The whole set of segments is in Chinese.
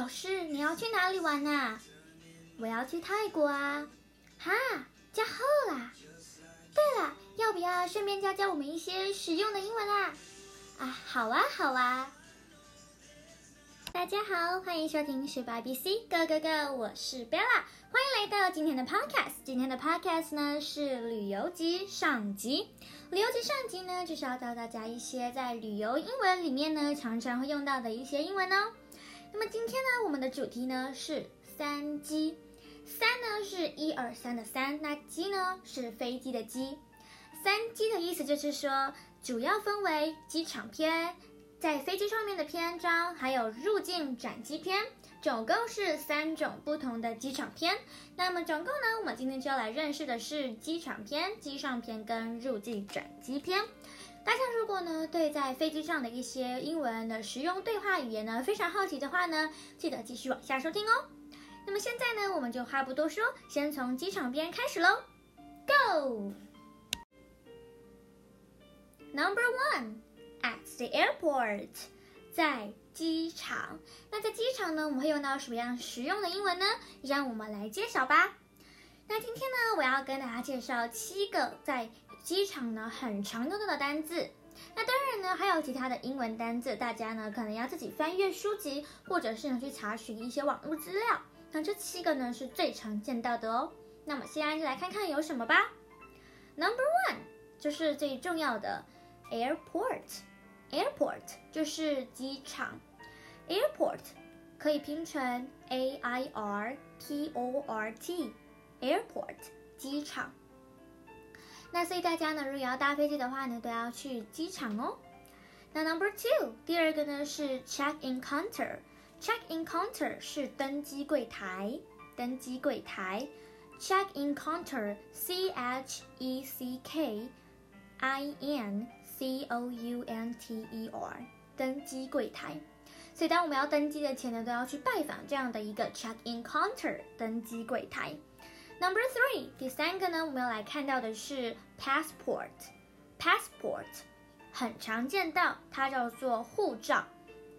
老师，你要去哪里玩啊？我要去泰国啊！哈，加贺啦！对了，要不要顺便教教我们一些实用的英文啊？啊，好啊，好啊！大家好，欢迎收听十八 B C Go Go Go，我是 Bella，欢迎来到今天的 Podcast。今天的 Podcast 呢是旅游集上集。旅游集上集呢就是要教大家一些在旅游英文里面呢常常会用到的一些英文哦。那么今天呢，我们的主题呢是三机。三呢是一二三的三，那机呢是飞机的机。三机的意思就是说，主要分为机场篇，在飞机上面的篇章，还有入境转机篇，总共是三种不同的机场篇。那么总共呢，我们今天就要来认识的是机场篇、机上篇跟入境转机篇。大家如果呢对在飞机上的一些英文的实用对话语言呢非常好奇的话呢，记得继续往下收听哦。那么现在呢，我们就话不多说，先从机场边开始喽。Go! Number one, at the airport，在机场。那在机场呢，我们会用到什么样实用的英文呢？让我们来揭晓吧。那今天呢，我要跟大家介绍七个在机场呢很常用到的单字。那当然呢，还有其他的英文单字，大家呢可能要自己翻阅书籍，或者是呢去查询一些网络资料。那这七个呢是最常见到的哦。那么现在就来看看有什么吧。Number one 就是最重要的 airport，airport 就是机场，airport 可以拼成 a i r p o r t，airport 机场。那所以大家呢，如果要搭飞机的话呢，都要去机场哦。那 Number two 第二个呢是 check in counter。Check-in counter 是登机柜台，登机柜台。Check-in counter，C H E C K I N C O U N T E R，登机柜台。所以当我们要登机的前呢，都要去拜访这样的一个 check-in counter，登机柜台。Number three，第三个呢，我们要来看到的是 passport，passport 很常见到，它叫做护照。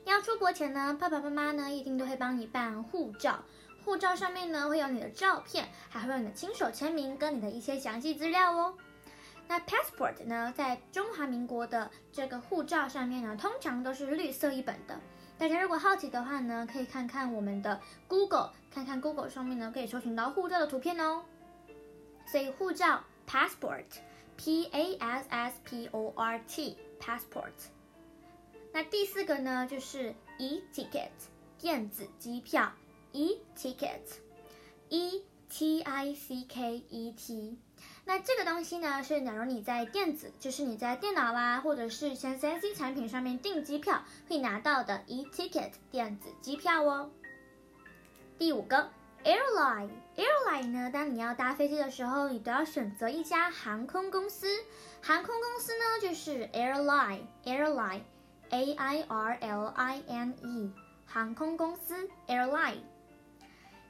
要出国前呢，爸爸妈妈呢一定都会帮你办护照。护照上面呢会有你的照片，还会有你的亲手签名跟你的一些详细资料哦。那 passport 呢，在中华民国的这个护照上面呢，通常都是绿色一本的。大家如果好奇的话呢，可以看看我们的 Google，看看 Google 上面呢可以搜寻到护照的图片哦。所以护照 passport p a s s p o r t passport，。那第四个呢，就是 e-ticket 电子机票，e-ticket，e t i c k e t。那这个东西呢，是假如你在电子，就是你在电脑啦，或者是像三 C 产品上面订机票会拿到的 e-ticket 电子机票哦。第五个 airline，airline 呢，当你要搭飞机的时候，你都要选择一家航空公司，航空公司呢就是 airline，airline。A I R L I N E，航空公司 airline。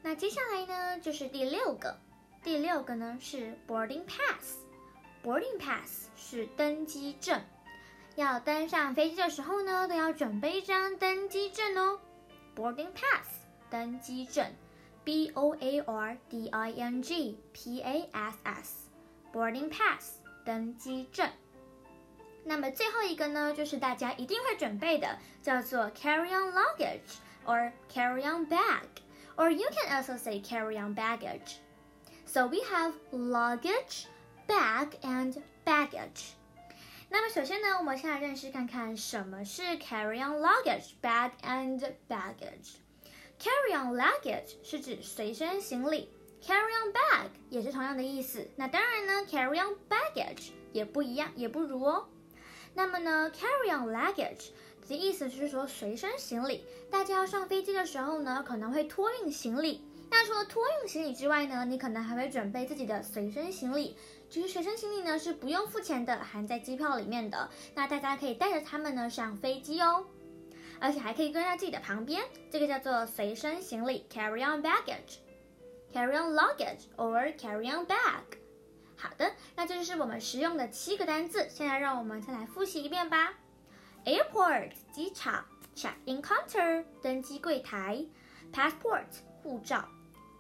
那接下来呢，就是第六个，第六个呢是 boarding pass，boarding pass 是登机证。要登上飞机的时候呢，都要准备一张登机证哦。boarding pass 登机证 ，B O A R D I N G P A S S，boarding pass 登机证。那么最后一个呢，就是大家一定会准备的，叫做 carry-on luggage or carry-on bag, or you can also say carry-on baggage. So we have luggage, bag, and baggage. 那么首先呢，我们先来认识看看什么是 carry-on luggage, bag, and baggage. Carry-on luggage 是指随身行李，carry-on bag 也是同样的意思。那当然呢，carry-on baggage 也不一样，也不如哦。那么呢，carry-on luggage 的意思是说随身行李。大家要上飞机的时候呢，可能会托运行李。那除了托运行李之外呢，你可能还会准备自己的随身行李。其实随身行李呢是不用付钱的，含在机票里面的。那大家可以带着它们呢上飞机哦，而且还可以跟在自己的旁边。这个叫做随身行李 carry-on baggage，carry-on luggage or carry-on bag。好的，那这就是我们实用的七个单字。现在让我们再来复习一遍吧。Airport 机场，check-in counter 登机柜台 passport 护照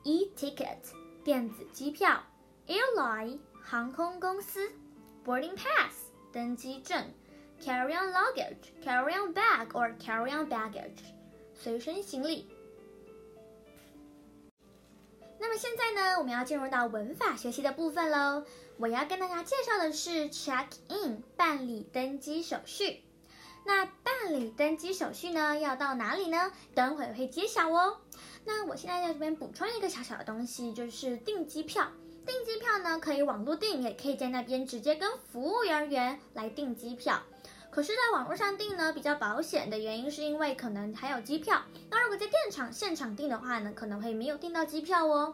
，e-ticket 电子机票，airline 航空公司，boarding pass 登机证，carry-on luggage carry-on bag or carry-on baggage 随身行李。那么现在呢，我们要进入到文法学习的部分喽。我要跟大家介绍的是 check in 办理登机手续。那办理登机手续呢，要到哪里呢？等会会揭晓哦。那我现在在这边补充一个小小的东西，就是订机票。订机票呢，可以网络订，也可以在那边直接跟服务人员来订机票。可是，在网络上订呢，比较保险的原因是因为可能还有机票。那如果在电厂现场订的话呢，可能会没有订到机票哦。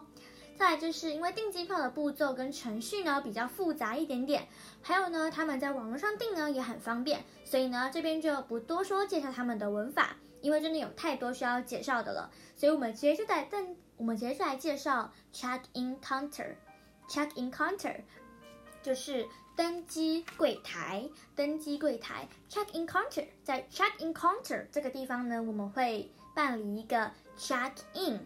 再来就是因为订机票的步骤跟程序呢比较复杂一点点，还有呢他们在网络上订呢也很方便，所以呢这边就不多说介绍他们的文法，因为真的有太多需要介绍的了，所以我们直接就在登，我们直接就来介绍 check in counter，check in counter 就是登机柜台，登机柜台 check in counter，在 check in counter 这个地方呢，我们会办理一个 check in。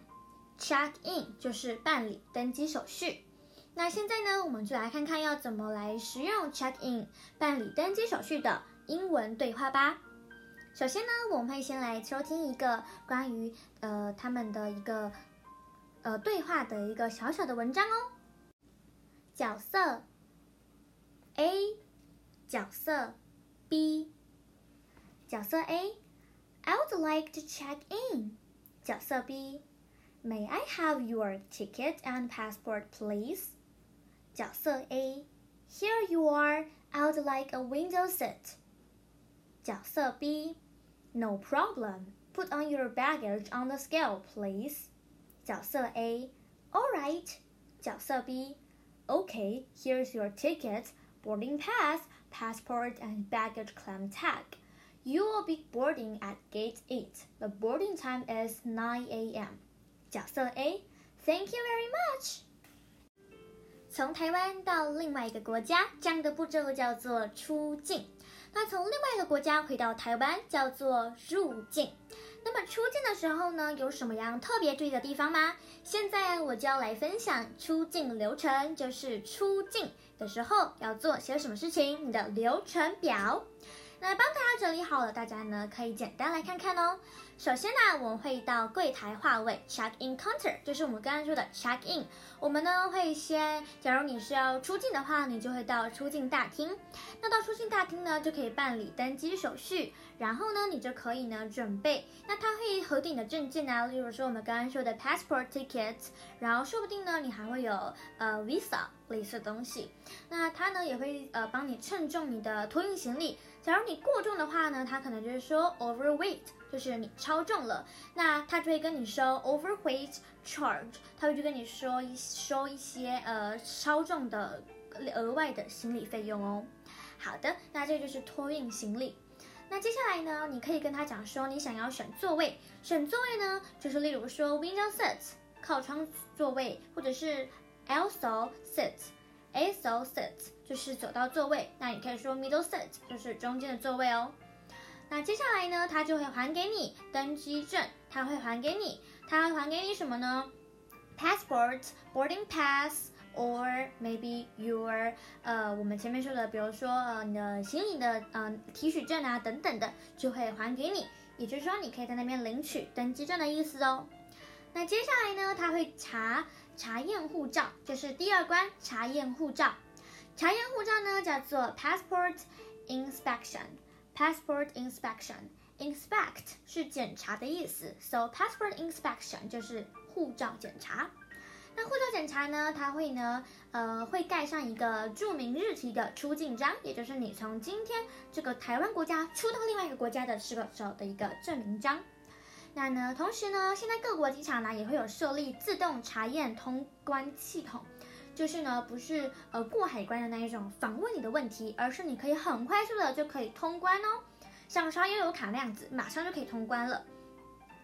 Check in 就是办理登机手续。那现在呢，我们就来看看要怎么来使用 check in 办理登机手续的英文对话吧。首先呢，我们会先来收听一个关于呃他们的一个呃对话的一个小小的文章哦。角色 A，角色 B，角色 A，I would like to check in。角色 B。May I have your ticket and passport, please? 角色 A. Here you are. I would like a window seat. 角色 B. No problem. Put on your baggage on the scale, please. 角色 A. All right. 角色 B. Okay, here's your ticket, Boarding pass, passport, and baggage claim tag. You will be boarding at gate 8. The boarding time is 9 a.m. 角色 A，Thank you very much。从台湾到另外一个国家，这样的步骤叫做出境。那从另外一个国家回到台湾，叫做入境。那么出境的时候呢，有什么样特别注意的地方吗？现在我就要来分享出境流程，就是出境的时候要做些什么事情，你的流程表。那帮大家整理好了，大家呢可以简单来看看哦。首先呢，我们会到柜台话位 check in counter，就是我们刚刚说的 check in。我们呢会先，假如你是要出境的话，你就会到出境大厅。那到出境大厅呢，就可以办理登机手续，然后呢，你就可以呢准备。那他会核定你的证件啊，例如说我们刚刚说的 passport tickets，然后说不定呢你还会有呃 visa 类似的东西。那他呢也会呃帮你称重你的托运行李。假如你过重的话呢，他可能就是说 overweight。就是你超重了，那他就会跟你收 overweight charge，他会去跟你说一收一些呃超重的额外的行李费用哦。好的，那这就是托运行李。那接下来呢，你可以跟他讲说你想要选座位，选座位呢就是例如说 window seat 靠窗座位，或者是 aisle seat，aisle seat So seat 就是走到座位。那你可以说 middle seat 就是中间的座位哦。那接下来呢，他就会还给你登机证，他会还给你，他会还给你什么呢？Passport, boarding pass, or maybe your 呃，我们前面说的，比如说呃，你的行李的呃提取证啊等等的，就会还给你。也就是说，你可以在那边领取登机证的意思哦。那接下来呢，他会查查验护照，就是第二关查验护照。查验护照呢，叫做 passport inspection。Passport inspection，inspect 是检查的意思，so passport inspection 就是护照检查。那护照检查呢，它会呢，呃，会盖上一个注明日期的出境章，也就是你从今天这个台湾国家出到另外一个国家的时候的一个证明章。那呢，同时呢，现在各国机场呢也会有设立自动查验通关系统。就是呢，不是呃过海关的那一种访问你的问题，而是你可以很快速的就可以通关哦。想刷悠游卡那样子，马上就可以通关了。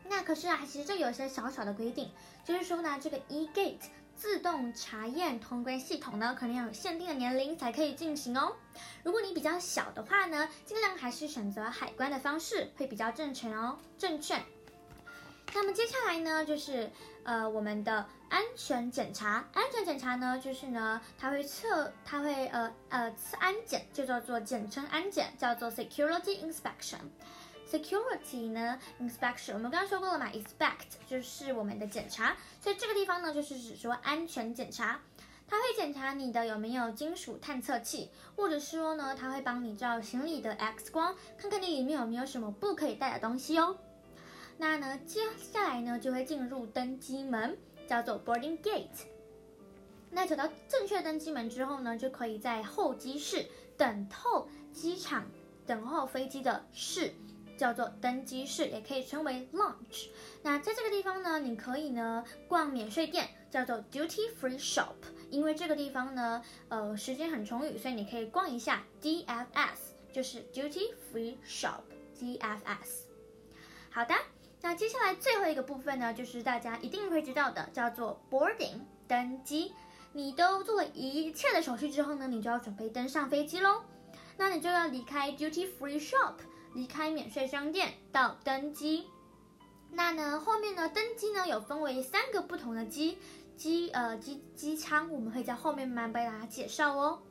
那可是啊，其实这有些小小的规定，就是说呢，这个 e-gate 自动查验通关系统呢，可能要有限定的年龄才可以进行哦。如果你比较小的话呢，尽量还是选择海关的方式会比较正确哦，正确。那么接下来呢，就是呃我们的安全检查。安全检查呢，就是呢，它会测，它会呃呃安检，就叫做简称安检，叫做 security inspection。security 呢，inspection 我们刚刚说过了嘛，inspect 就是我们的检查，所以这个地方呢就是指说安全检查，它会检查你的有没有金属探测器，或者说呢，它会帮你照行李的 X 光，看看你里面有没有什么不可以带的东西哦。那呢，接下来呢就会进入登机门，叫做 boarding gate。那走到正确登机门之后呢，就可以在候机室等候机场等候飞机的室。叫做登机室，也可以称为 lounge。那在这个地方呢，你可以呢逛免税店，叫做 duty free shop。因为这个地方呢，呃，时间很充裕，所以你可以逛一下 DFS，就是 duty free shop DFS。好的，那接下来最后一个部分呢，就是大家一定会知道的，叫做 boarding 登机。你都做了一切的手续之后呢，你就要准备登上飞机喽。那你就要离开 duty free shop。离开免税商店到登机，那呢后面呢登机呢有分为三个不同的机机呃机机舱，我们会在后面慢慢为大家介绍哦。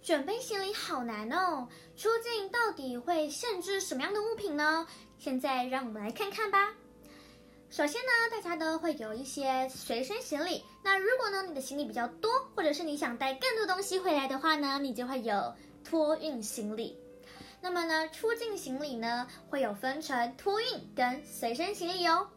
准备行李好难哦，出境到底会限制什么样的物品呢？现在让我们来看看吧。首先呢，大家都会有一些随身行李，那如果呢你的行李比较多，或者是你想带更多东西回来的话呢，你就会有托运行李。那么呢，出境行李呢会有分成托运跟随身行李哦。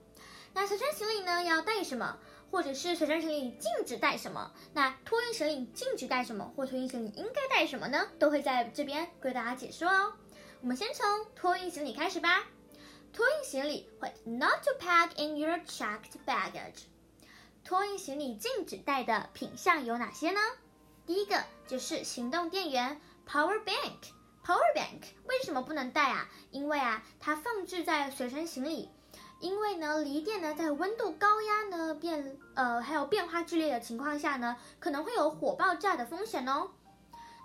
那随身行李呢要带什么，或者是随身行李禁止带什么？那托运行李禁止带什么，或托运行李应该带什么呢？都会在这边为大家解说哦。我们先从托运行李开始吧。托运行李会 not to pack in your checked baggage？托运行李禁止带的品项有哪些呢？第一个就是行动电源，Power Bank。Power bank 为什么不能带啊？因为啊，它放置在随身行李，因为呢，锂电呢在温度高压呢变呃还有变化剧烈的情况下呢，可能会有火爆炸的风险哦。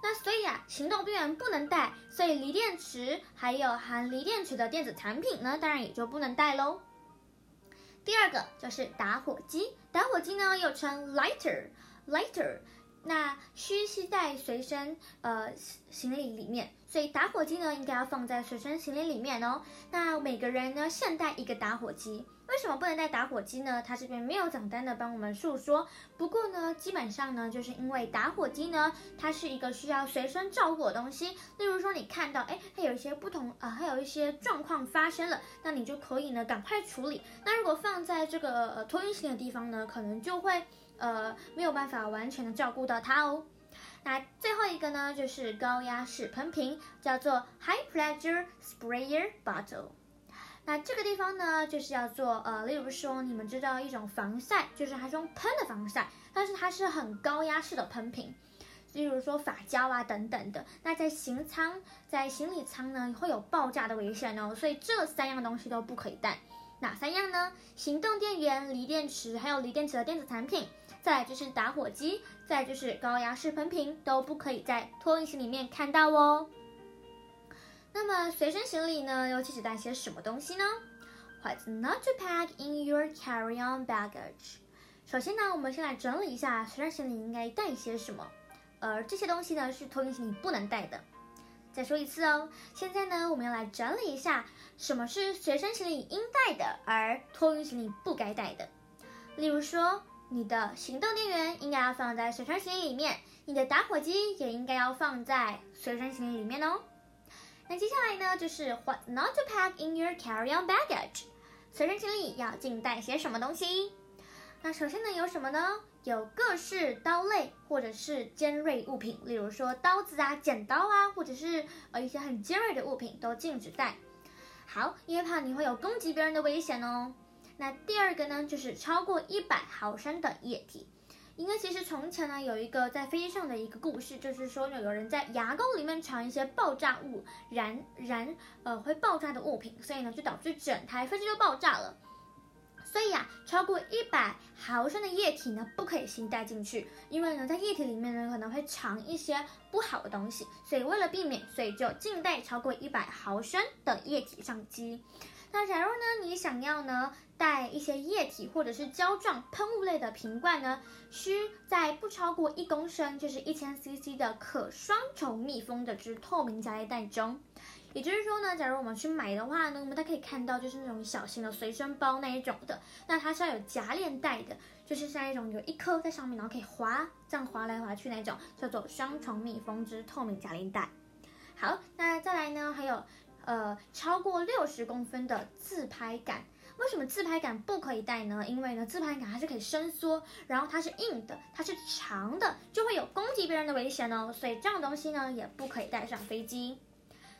那所以啊，行动电源不能带，所以锂电池还有含锂电池的电子产品呢，当然也就不能带喽。第二个就是打火机，打火机呢又称 lighter，lighter。那需携带随身呃行李里面，所以打火机呢应该要放在随身行李里面哦。那每个人呢现带一个打火机，为什么不能带打火机呢？它这边没有简单的帮我们诉说。不过呢，基本上呢，就是因为打火机呢，它是一个需要随身照顾的东西。例如说你看到哎，它有一些不同啊，还有一些状况发生了，那你就可以呢赶快处理。那如果放在这个呃托运行李的地方呢，可能就会。呃，没有办法完全的照顾到它哦。那最后一个呢，就是高压式喷瓶，叫做 High Pressure Sprayer Bottle。那这个地方呢，就是要做呃，例如说你们知道一种防晒，就是它是用喷的防晒，但是它是很高压式的喷瓶，例如说发胶啊等等的。那在行舱，在行李舱呢，会有爆炸的危险哦，所以这三样东西都不可以带。哪三样呢？行动电源、锂电池，还有锂电池的电子产品。再就是打火机，再就是高压式喷瓶，都不可以在托运行李里面看到哦。那么随身行李呢，又其实带些什么东西呢？What's not to pack in your carry-on baggage？首先呢，我们先来整理一下随身行李应该带些什么，而这些东西呢是托运行李不能带的。再说一次哦，现在呢，我们要来整理一下什么是随身行李应带的，而托运行李不该带的。例如说。你的行动电源应该要放在随身行李里面，你的打火机也应该要放在随身行李里面哦。那接下来呢，就是 What not to pack in your carry-on baggage？随身行李要尽带些什么东西？那首先呢，有什么呢？有各式刀类或者是尖锐物品，例如说刀子啊、剪刀啊，或者是呃一些很尖锐的物品都禁止带。好，因为怕你会有攻击别人的危险哦。那第二个呢，就是超过一百毫升的液体，因为其实从前呢有一个在飞机上的一个故事，就是说有有人在牙膏里面藏一些爆炸物，燃燃呃会爆炸的物品，所以呢就导致整台飞机都爆炸了。所以啊，超过一百毫升的液体呢不可以携带进去，因为呢在液体里面呢可能会藏一些不好的东西，所以为了避免，所以就禁带超过一百毫升的液体上机。那假如呢，你想要呢带一些液体或者是胶状喷雾类的瓶罐呢，需在不超过一公升，就是一千 CC 的可双重密封的之透明夹链袋中。也就是说呢，假如我们去买的话呢，我们大家可以看到，就是那种小型的随身包那一种的，那它是要有夹链袋的，就是像一种有一颗在上面，然后可以滑，这样滑来滑去那种，叫做双重密封之透明夹链袋。好，那再来呢，还有呃超过六十公分的自拍杆，为什么自拍杆不可以带呢？因为呢，自拍杆它是可以伸缩，然后它是硬的，它是长的，就会有攻击别人的危险哦，所以这样东西呢也不可以带上飞机。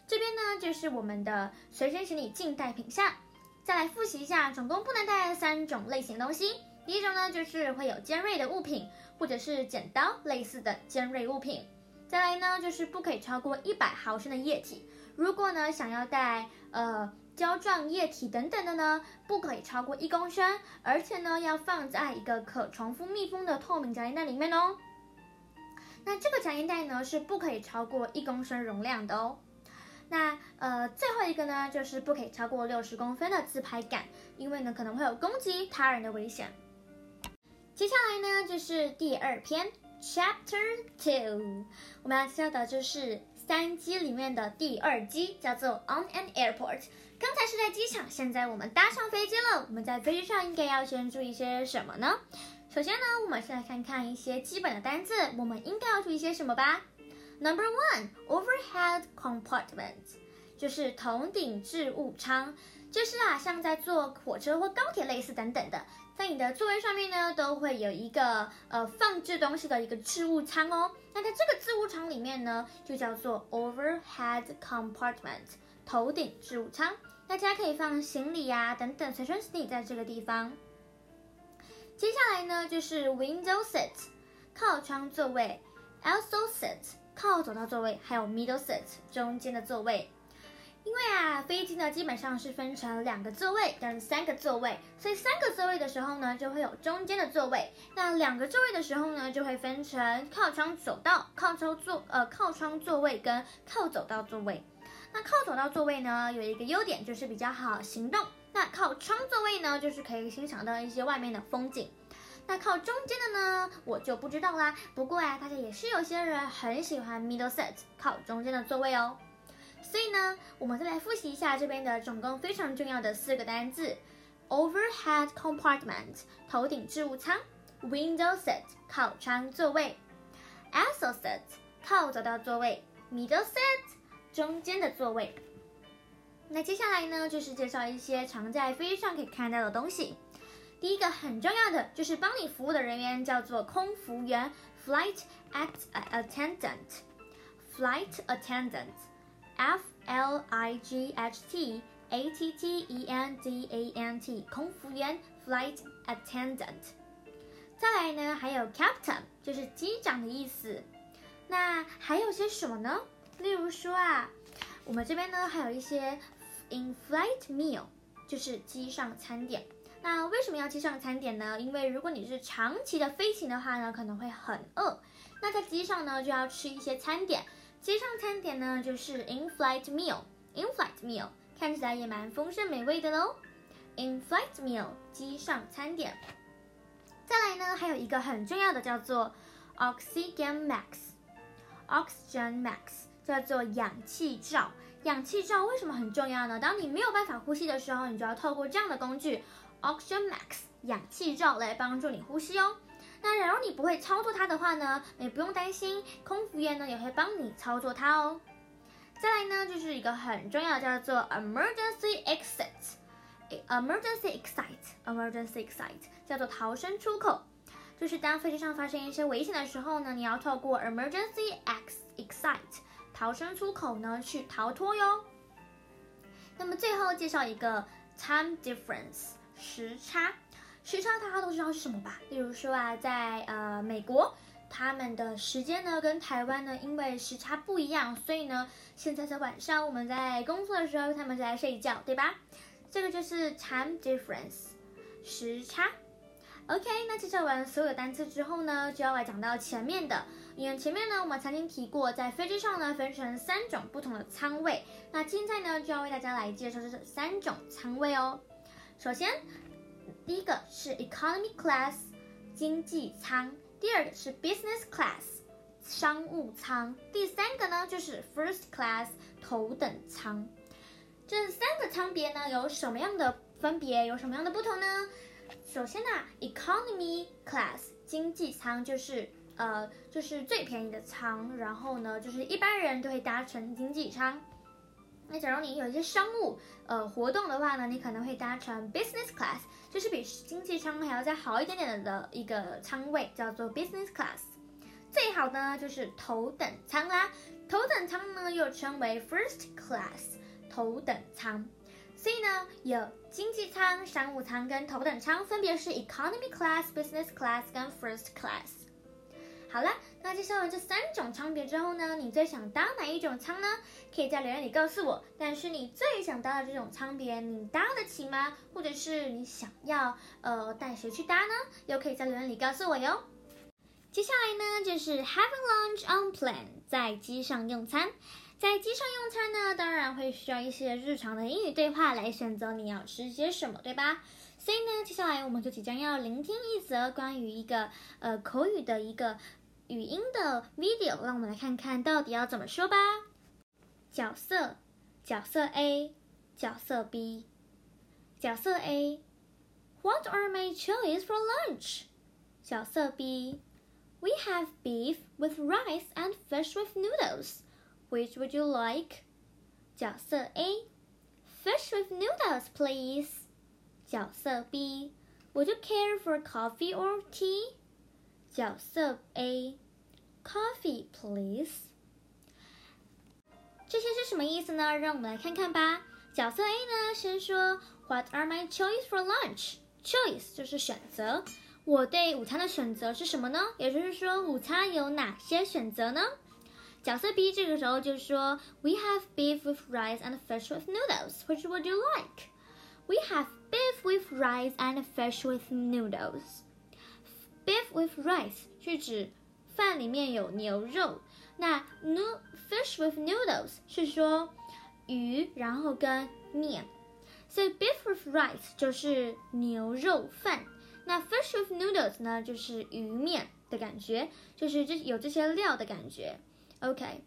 这边呢就是我们的随身行李禁带品项，再来复习一下，总共不能带三种类型东西。第一种呢就是会有尖锐的物品，或者是剪刀类似的尖锐物品。再来呢就是不可以超过一百毫升的液体。如果呢想要带呃胶状液体等等的呢，不可以超过一公升，而且呢要放在一个可重复密封的透明夹链袋里面哦。那这个夹链袋呢是不可以超过一公升容量的哦。那呃，最后一个呢，就是不可以超过六十公分的自拍杆，因为呢可能会有攻击他人的危险。接下来呢就是第二篇，Chapter Two，我们要介绍的就是三机里面的第二机，叫做 On an Airport。刚才是在机场，现在我们搭上飞机了。我们在飞机上应该要先注意些什么呢？首先呢，我们先来看看一些基本的单字，我们应该要注意些什么吧。Number one, overhead compartment，就是头顶置物舱，就是啊，像在坐火车或高铁类似等等的，在你的座位上面呢，都会有一个呃放置东西的一个置物舱哦。那在这个置物舱里面呢，就叫做 overhead compartment，头顶置物舱。大家可以放行李呀等等随身行李在这个地方。接下来呢，就是 window seat，靠窗座位，also seat。靠走道座位，还有 middle seat 中间的座位。因为啊，飞机呢基本上是分成两个座位跟三个座位，所以三个座位的时候呢，就会有中间的座位。那两个座位的时候呢，就会分成靠窗走道、靠窗座呃靠窗座位跟靠走道座位。那靠走道座位呢，有一个优点就是比较好行动。那靠窗座位呢，就是可以欣赏到一些外面的风景。那靠中间的呢，我就不知道啦。不过啊，大家也是有些人很喜欢 middle seat 靠中间的座位哦。所以呢，我们再来复习一下这边的总共非常重要的四个单字：overhead compartment 头顶置物舱，window seat 靠窗座位，aisle seat 靠走道座位，middle seat 中间的座位。那接下来呢，就是介绍一些常在飞机上可以看到的东西。第一个很重要的就是帮你服务的人员叫做空服员，flight attendant，flight attendant F L I G H T A T T E N D A N T，空服员，flight attendant。再来呢，还有 captain，就是机长的意思。那还有些什么呢？例如说啊，我们这边呢还有一些 in-flight meal，就是机上餐点。那为什么要机上餐点呢？因为如果你是长期的飞行的话呢，可能会很饿。那在机上呢，就要吃一些餐点。机上餐点呢，就是 in-flight meal，in-flight meal 看起来也蛮丰盛美味的喽。in-flight meal 机上餐点。再来呢，还有一个很重要的叫做 oxygen max，oxygen max 叫做氧气罩。氧气罩为什么很重要呢？当你没有办法呼吸的时候，你就要透过这样的工具。Oxygen Max 氧气罩来帮助你呼吸哦。那假如你不会操作它的话呢，也不用担心，空服员呢也会帮你操作它哦。再来呢，就是一个很重要的叫做 Emergency Exit，Emergency Exit，Emergency Exit 叫做逃生出口，就是当飞机上发生一些危险的时候呢，你要透过 Emergency Exit 逃生出口呢去逃脱哟。那么最后介绍一个 Time Difference。时差，时差大家都知道是什么吧？例如说啊，在呃美国，他们的时间呢跟台湾呢，因为时差不一样，所以呢，现在在晚上，我们在工作的时候，他们在睡觉，对吧？这个就是 time difference，时差。OK，那介绍完所有单词之后呢，就要来讲到前面的因为前面呢，我们曾经提过，在飞机上呢分成三种不同的舱位。那现在呢，就要为大家来介绍这三种舱位哦。首先，第一个是 Economy Class 经济舱，第二个是 Business Class 商务舱，第三个呢就是 First Class 头等舱。这三个舱别呢有什么样的分别？有什么样的不同呢？首先呢，Economy Class 经济舱就是呃就是最便宜的舱，然后呢就是一般人都会搭乘经济舱。那假如你有一些商务呃活动的话呢，你可能会搭乘 Business Class，就是比经济舱还要再好一点点的一个舱位，叫做 Business Class。最好的呢就是头等舱啦，头等舱呢又称为 First Class。头等舱，所以呢，有经济舱、商务舱跟头等舱，分别是 Economy Class、Business Class 跟 First Class。好了，那介绍完这三种舱别之后呢，你最想搭哪一种舱呢？可以在留言里告诉我。但是你最想搭的这种舱别，你搭得起吗？或者是你想要呃带谁去搭呢？又可以在留言里告诉我哟。接下来呢，就是 Having lunch on plane，在机上用餐。在机上用餐呢，当然会需要一些日常的英语对话来选择你要吃些什么，对吧？所以呢，接下来我们就即将要聆听一则关于一个呃口语的一个语音的 video，让我们来看看到底要怎么说吧。角色，角色 A，角色 B，角色 A，What are my choice for lunch？角色 B，We have beef with rice and fish with noodles。Which would you like？角色 A，Fish with noodles, please。角色 B，Would you care for coffee or tea？ 角色 A，Coffee, please。这些是什么意思呢？让我们来看看吧。角色 A 呢，先说 What are my choice for lunch？Choice 就是选择。我对午餐的选择是什么呢？也就是说，午餐有哪些选择呢？角色 B 这个时候就说：“We have beef with rice and fish with noodles. Which would you like?” We have beef with rice and fish with noodles. Beef with rice 是指饭里面有牛肉，那 no fish with noodles 是说鱼，然后跟面。所以 beef with rice 就是牛肉饭，那 fish with noodles 呢就是鱼面的感觉，就是这有这些料的感觉。OK，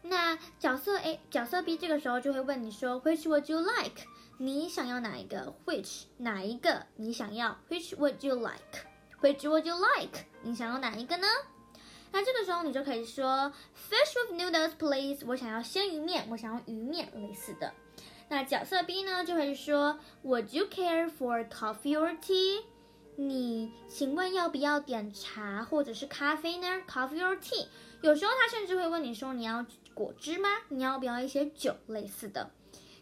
那角色 A、角色 B 这个时候就会问你说，Which would you like？你想要哪一个？Which 哪一个你想要？Which would you like？Which would you like？你想要哪一个呢？那这个时候你就可以说，Fish with noodles, please。我想要鲜鱼面，我想要鱼面类似的。那角色 B 呢就会说，Would you care for coffee or tea？你请问要不要点茶或者是咖啡呢？Coffee or tea？有时候他甚至会问你说你要果汁吗？你要不要一些酒类似的？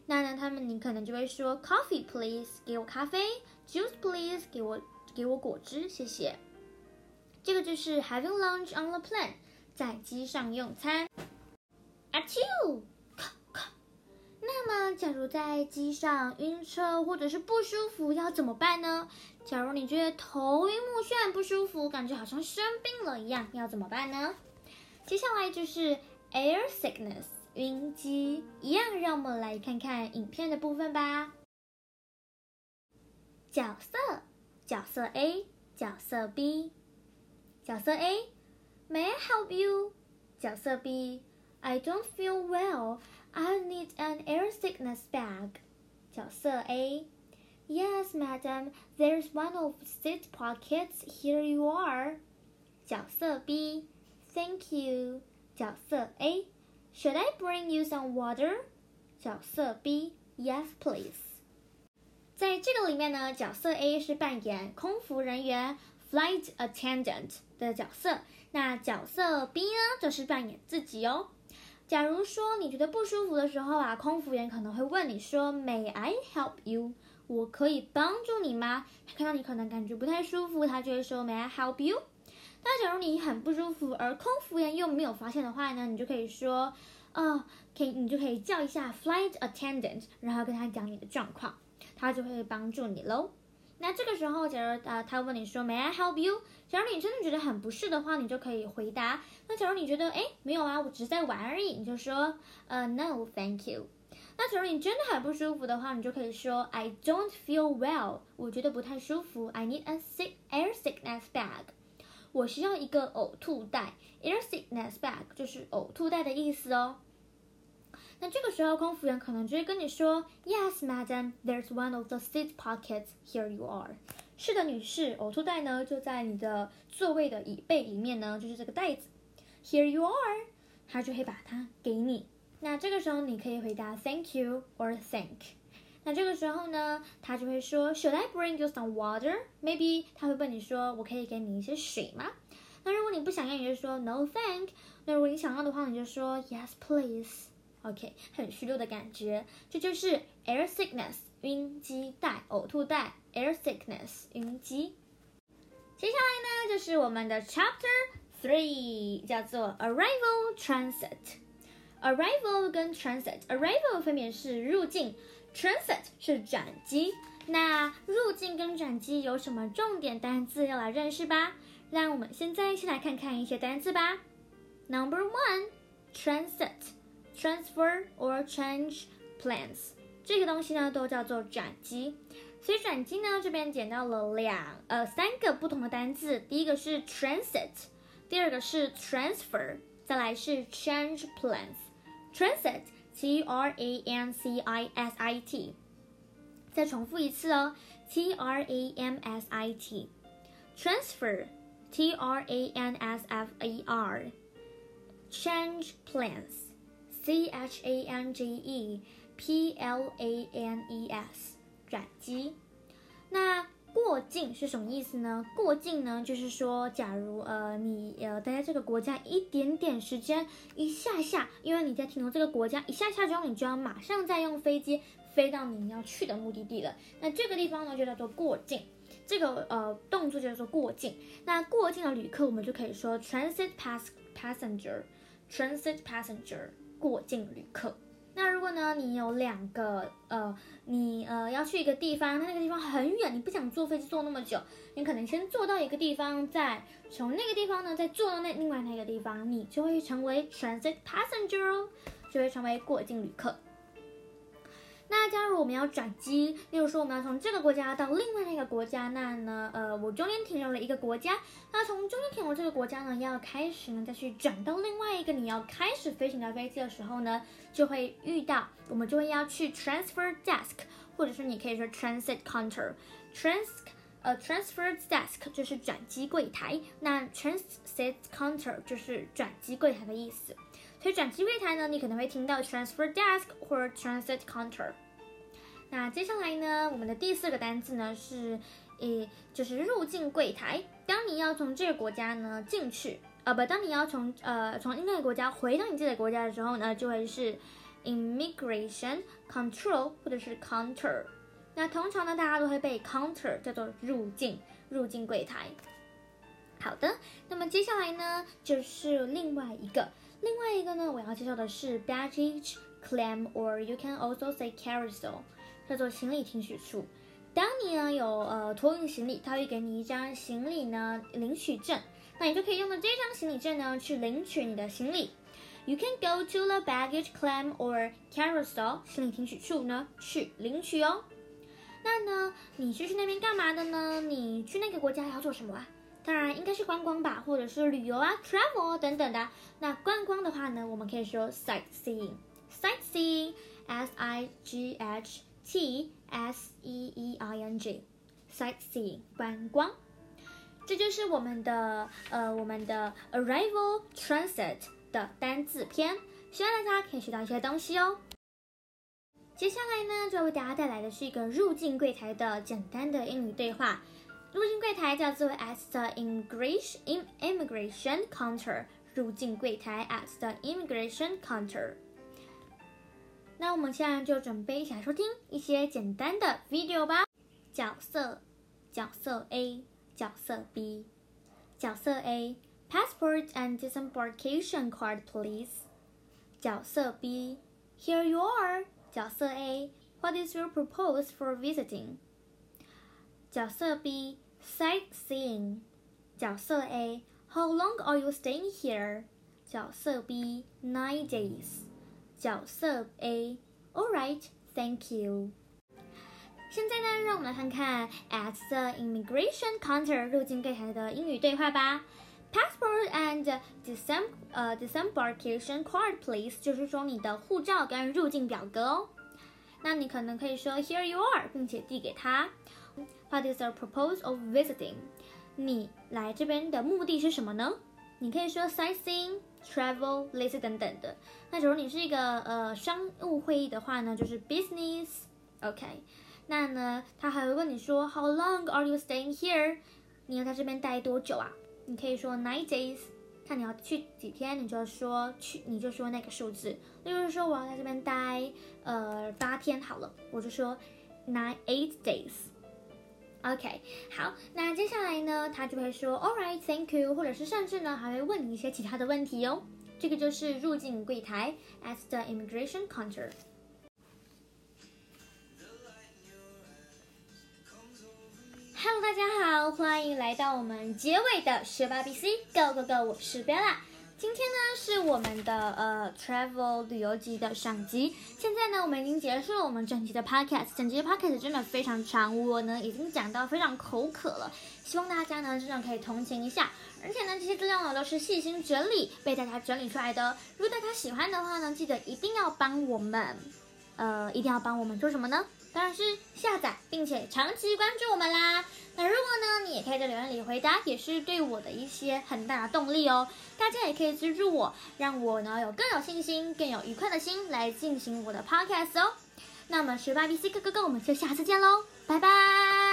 那呢，他们你可能就会说 Coffee please，给我咖啡；Juice please，给我给我果汁，谢谢。这个就是 Having lunch on the plane，在机上用餐。a t you。那么，假如在机上晕车或者是不舒服，要怎么办呢？假如你觉得头晕目眩、不舒服，感觉好像生病了一样，要怎么办呢？接下来就是 air sickness，晕机，一样，让我们来看看影片的部分吧。角色，角色 A，角色 B，角色 A，May I help you？角色 B，I don't feel well。I need an air sickness bag. 角色 A. Yes, madam. There's one of seat pockets. Here you are. 角色 B. Thank you. 角色 A. Should I bring you some water? 角色 B. Yes, please. 在这个里面呢，角色 A 是扮演空服人员 （flight attendant） 的角色，那角色 B 呢，则是扮演自己哦。假如说你觉得不舒服的时候啊，空服员可能会问你说：“May I help you？” 我可以帮助你吗？他看到你可能感觉不太舒服，他就会说：“May I help you？” 那假如你很不舒服，而空服员又没有发现的话呢，你就可以说：“哦，可以，你就可以叫一下 flight attendant，然后跟他讲你的状况，他就会帮助你喽。”那这个时候，假如呃他问你说 May I help you？假如你真的觉得很不适的话，你就可以回答。那假如你觉得哎没有啊，我只是在玩而已，你就说呃 No，thank you。那假如你真的很不舒服的话，你就可以说 I don't feel well，我觉得不太舒服。I need a sick air sickness bag，我需要一个呕吐袋。Air sickness bag 就是呕吐袋的意思哦。那这个时候，空服员可能就会跟你说：“Yes, madam, there's one of the seat pockets. Here you are。”是的，女士，呕吐袋呢就在你的座位的椅背里面呢，就是这个袋子。Here you are，他就会把它给你。那这个时候你可以回答 “Thank you” or “Thank”。那这个时候呢，他就会说：“Should I bring you some water? Maybe？” 他会问你说：“我可以给你一些水吗？”那如果你不想要，你就说 “No, thank”。那如果你想要的话，你就说 “Yes, please”。OK，很虚弱的感觉，这就是 air sickness 晕机带、呕吐带 air sickness 晕机。接下来呢，就是我们的 Chapter Three，叫做 Arrival Transit。Arrival 跟 Transit，Arrival 分别是入境，Transit 是转机。那入境跟转机有什么重点单词要来认识吧？让我们现在先来看看一些单词吧。Number one，Transit。transfer or change plans，这个东西呢都叫做转机。所以转机呢这边捡到了两呃三个不同的单字，第一个是 transit，第二个是 transfer，再来是 change plans。transit T R A N C I S I T，再重复一次哦，T R A M S I T。transfer T R A N S F A R。change plans C H A N G E P L A N E S 转机。那过境是什么意思呢？过境呢，就是说，假如呃你呃待在这个国家一点点时间，一下下，因为你在停留这个国家一下下之后，你就要马上再用飞机飞到你要去的目的地了。那这个地方呢，就叫做过境。这个呃动作叫做过境。那过境的旅客，我们就可以说 transit pass passenger，transit passenger。过境旅客，那如果呢，你有两个呃，你呃要去一个地方，它那个地方很远，你不想坐飞机坐那么久，你可能先坐到一个地方，再从那个地方呢再坐到那另外那个地方，你就会成为 transit passenger，就会成为过境旅客。那假如我们要转机，例如说我们要从这个国家到另外那个国家，那呢，呃，我中间停留了一个国家，那从中间停留这个国家呢，要开始呢再去转到另外一个你要开始飞行的飞机的时候呢，就会遇到，我们就会要去 transfer desk，或者是你可以说 transit counter，trans，呃，transfer desk 就是转机柜台，那 transit counter 就是转机柜台的意思。所以转机柜台呢，你可能会听到 transfer desk 或 transit counter。那接下来呢，我们的第四个单词呢是，诶，就是入境柜台。当你要从这个国家呢进去，呃，不，当你要从呃从另外一个国家回到你自己的国家的时候呢，就会是 immigration control 或者是 counter。那通常呢，大家都会背 counter 叫做入境入境柜台。好的，那么接下来呢，就是另外一个。另外一个呢，我要介绍的是 baggage claim，or you can also say carousel，叫做行李提取处。当你呢有呃托运行李，他会给你一张行李呢领取证，那你就可以用到这张行李证呢去领取你的行李。You can go to the baggage claim or carousel 行李提取处呢去领取哦。那呢，你是去那边干嘛的呢？你去那个国家要做什么啊？当然应该是观光吧，或者是旅游啊，travel 等等的。那观光的话呢，我们可以说 sightseeing，sightseeing，s i g h t s e e i n g，sightseeing 观光。这就是我们的呃我们的 arrival transit 的单字篇，希望大家可以学到一些东西哦。接下来呢，就要为大家带来的是一个入境柜台的简单的英语对话。入境柜台叫做 at the immigration immigration counter。入境柜台 at the immigration counter。那我们现在就准备一起来收听一些简单的 video 吧。角色，角色 A，角色 B。角色 A，passport and disembarkation card please。角色 B，Here you are。角色 A，What is your purpose for visiting？ 角色 B sightseeing，角色 A How long are you staying here？角色 B nine days，角色 A All right, thank you。现在呢，让我们来看看 at the immigration counter 入境柜台的英语对话吧。Passport and disem 呃 disembarkation card, please，就是说你的护照跟入境表格哦。那你可能可以说 Here you are，并且递给他。 What is the purpose of visiting？你来这边的目的是什么呢？你可以说 sightseeing、travel 类似等等的。那假如你是一个呃商务会议的话呢，就是 business。OK，那呢他还会问你说 How long are you staying here？你要在这边待多久啊？你可以说 nine days，看你要去几天，你就说去，你就说那个数字。例如说我要在这边待呃八天好了，我就说 nine eight days。OK，好，那接下来呢，他就会说 All right，thank you，或者是甚至呢还会问你一些其他的问题哦。这个就是入境柜台 at the immigration counter。Hello，大家好，欢迎来到我们结尾的学霸 BC Go Go Go，我是 Bella。今天呢是我们的呃 travel 旅游集的上集。现在呢我们已经结束了我们整集的 podcast，整集的 podcast 真的非常长，我呢已经讲到非常口渴了，希望大家呢真的可以同情一下。而且呢这些资料呢都是细心整理，被大家整理出来的。如果大家喜欢的话呢，记得一定要帮我们，呃一定要帮我们做什么呢？当然是下载，并且长期关注我们啦。那如果呢，你也可以在留言里回答，也是对我的一些很大的动力哦。大家也可以资助我，让我呢有更有信心、更有愉快的心来进行我的 podcast 哦。那么十八 B C 哥哥哥，我们就下次见喽，拜拜。